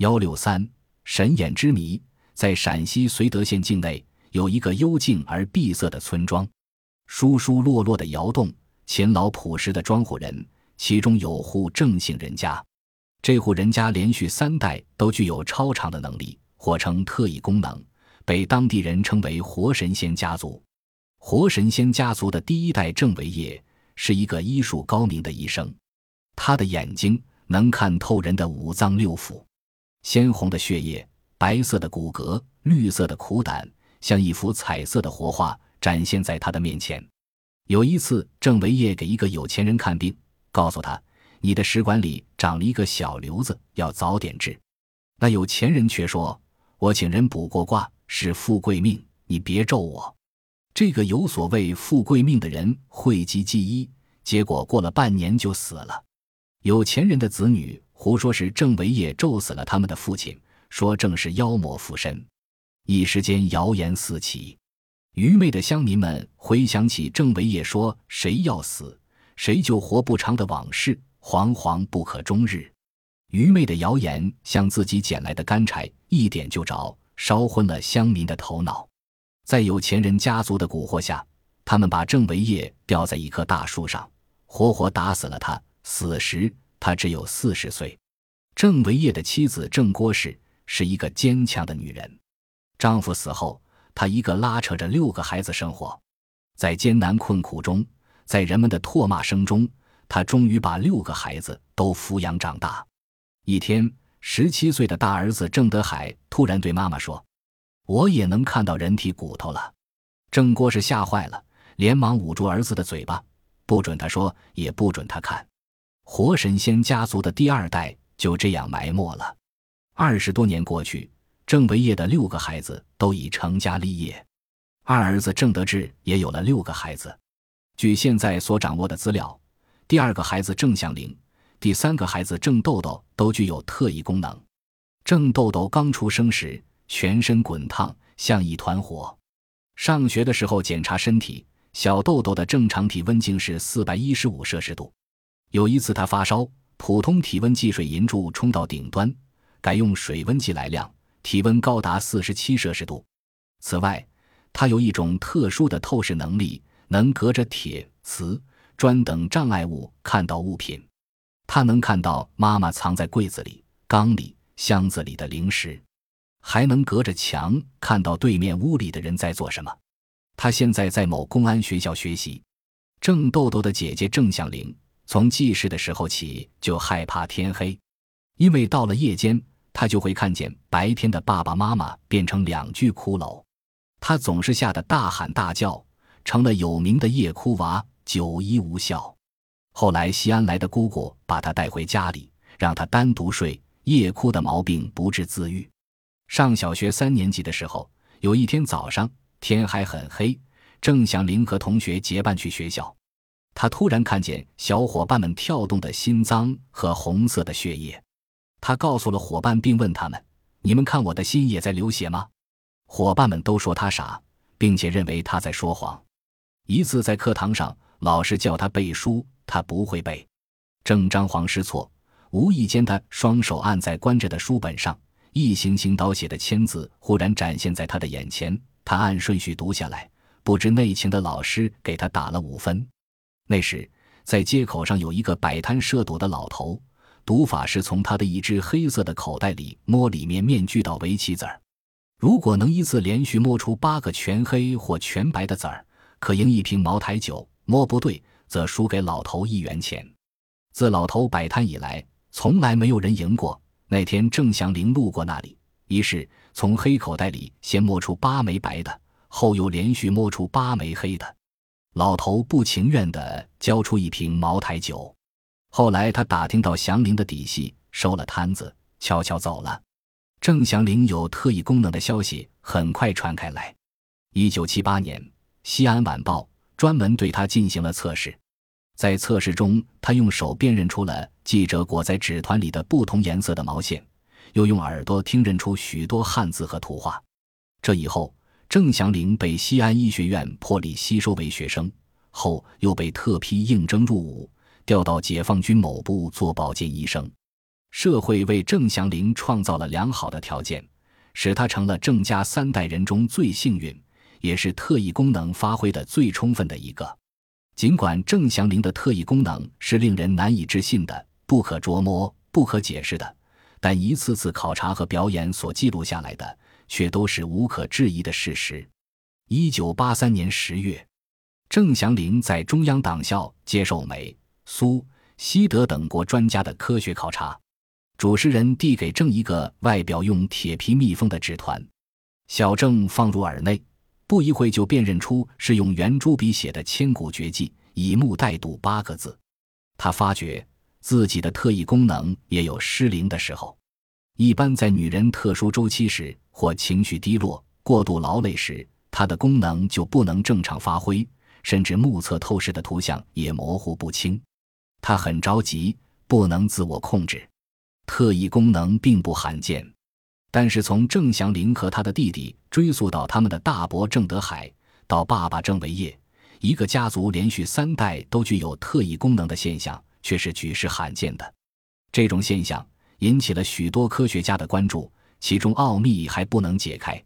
幺六三神眼之谜，在陕西绥德县境内有一个幽静而闭塞的村庄，疏疏落落的窑洞，勤劳朴实的庄户人，其中有户郑姓人家。这户人家连续三代都具有超常的能力，或称特异功能，被当地人称为“活神仙家族”。活神仙家族的第一代郑维业是一个医术高明的医生，他的眼睛能看透人的五脏六腑。鲜红的血液，白色的骨骼，绿色的苦胆，像一幅彩色的活画展现在他的面前。有一次，郑维业给一个有钱人看病，告诉他：“你的食管里长了一个小瘤子，要早点治。”那有钱人却说：“我请人卜过卦，是富贵命，你别咒我。”这个有所谓富贵命的人讳疾忌医，结果过了半年就死了。有钱人的子女。胡说是郑维业咒死了他们的父亲，说正是妖魔附身，一时间谣言四起。愚昧的乡民们回想起郑维业说谁要死谁就活不长的往事，惶惶不可终日。愚昧的谣言像自己捡来的干柴，一点就着，烧昏了乡民的头脑。在有钱人家族的蛊惑下，他们把郑维业吊在一棵大树上，活活打死了他。死时。他只有四十岁，郑维业的妻子郑郭氏是一个坚强的女人。丈夫死后，她一个拉扯着六个孩子生活，在艰难困苦中，在人们的唾骂声中，她终于把六个孩子都抚养长大。一天，十七岁的大儿子郑德海突然对妈妈说：“我也能看到人体骨头了。”郑郭氏吓坏了，连忙捂住儿子的嘴巴，不准他说，也不准他看。活神仙家族的第二代就这样埋没了。二十多年过去，郑维业的六个孩子都已成家立业，二儿子郑德志也有了六个孩子。据现在所掌握的资料，第二个孩子郑向林，第三个孩子郑豆豆都具有特异功能。郑豆豆刚出生时，全身滚烫，像一团火。上学的时候检查身体，小豆豆的正常体温竟是四百一十五摄氏度。有一次他发烧，普通体温计水银柱冲到顶端，改用水温计来量，体温高达四十七摄氏度。此外，他有一种特殊的透视能力，能隔着铁、瓷、砖等障碍物看到物品。他能看到妈妈藏在柜子里、缸里、箱子里的零食，还能隔着墙看到对面屋里的人在做什么。他现在在某公安学校学习。郑豆豆的姐姐郑向玲。从记事的时候起就害怕天黑，因为到了夜间，他就会看见白天的爸爸妈妈变成两具骷髅，他总是吓得大喊大叫，成了有名的夜哭娃，久医无效。后来西安来的姑姑把他带回家里，让他单独睡，夜哭的毛病不治自愈。上小学三年级的时候，有一天早上天还很黑，郑祥林和同学结伴去学校。他突然看见小伙伴们跳动的心脏和红色的血液，他告诉了伙伴，并问他们：“你们看我的心也在流血吗？”伙伴们都说他傻，并且认为他在说谎。一次在课堂上，老师叫他背书，他不会背，正张皇失措，无意间他双手按在关着的书本上，一行行倒写的签字忽然展现在他的眼前，他按顺序读下来，不知内情的老师给他打了五分。那时，在街口上有一个摆摊设赌的老头，赌法是从他的一只黑色的口袋里摸里面面具到围棋子儿。如果能一次连续摸出八个全黑或全白的子儿，可赢一瓶茅台酒；摸不对，则输给老头一元钱。自老头摆摊以来，从来没有人赢过。那天郑祥林路过那里，于是从黑口袋里先摸出八枚白的，后又连续摸出八枚黑的。老头不情愿地交出一瓶茅台酒，后来他打听到祥林的底细，收了摊子，悄悄走了。郑祥林有特异功能的消息很快传开来。一九七八年，《西安晚报》专门对他进行了测试，在测试中，他用手辨认出了记者裹在纸团里的不同颜色的毛线，又用耳朵听认出许多汉字和图画。这以后。郑祥林被西安医学院破例吸收为学生，后又被特批应征入伍，调到解放军某部做保健医生。社会为郑祥林创造了良好的条件，使他成了郑家三代人中最幸运，也是特异功能发挥的最充分的一个。尽管郑祥林的特异功能是令人难以置信的、不可捉摸、不可解释的，但一次次考察和表演所记录下来的，却都是无可置疑的事实。一九八三年十月，郑祥林在中央党校接受美、苏、西德等国专家的科学考察。主持人递给郑一个外表用铁皮密封的纸团，小郑放入耳内，不一会就辨认出是用圆珠笔写的千古绝技“以目代读”八个字。他发觉自己的特异功能也有失灵的时候。一般在女人特殊周期时或情绪低落、过度劳累时，她的功能就不能正常发挥，甚至目测透视的图像也模糊不清。她很着急，不能自我控制。特异功能并不罕见，但是从郑祥林和他的弟弟追溯到他们的大伯郑德海，到爸爸郑维业，一个家族连续三代都具有特异功能的现象，却是举世罕见的。这种现象引起了许多科学家的关注，其中奥秘还不能解开。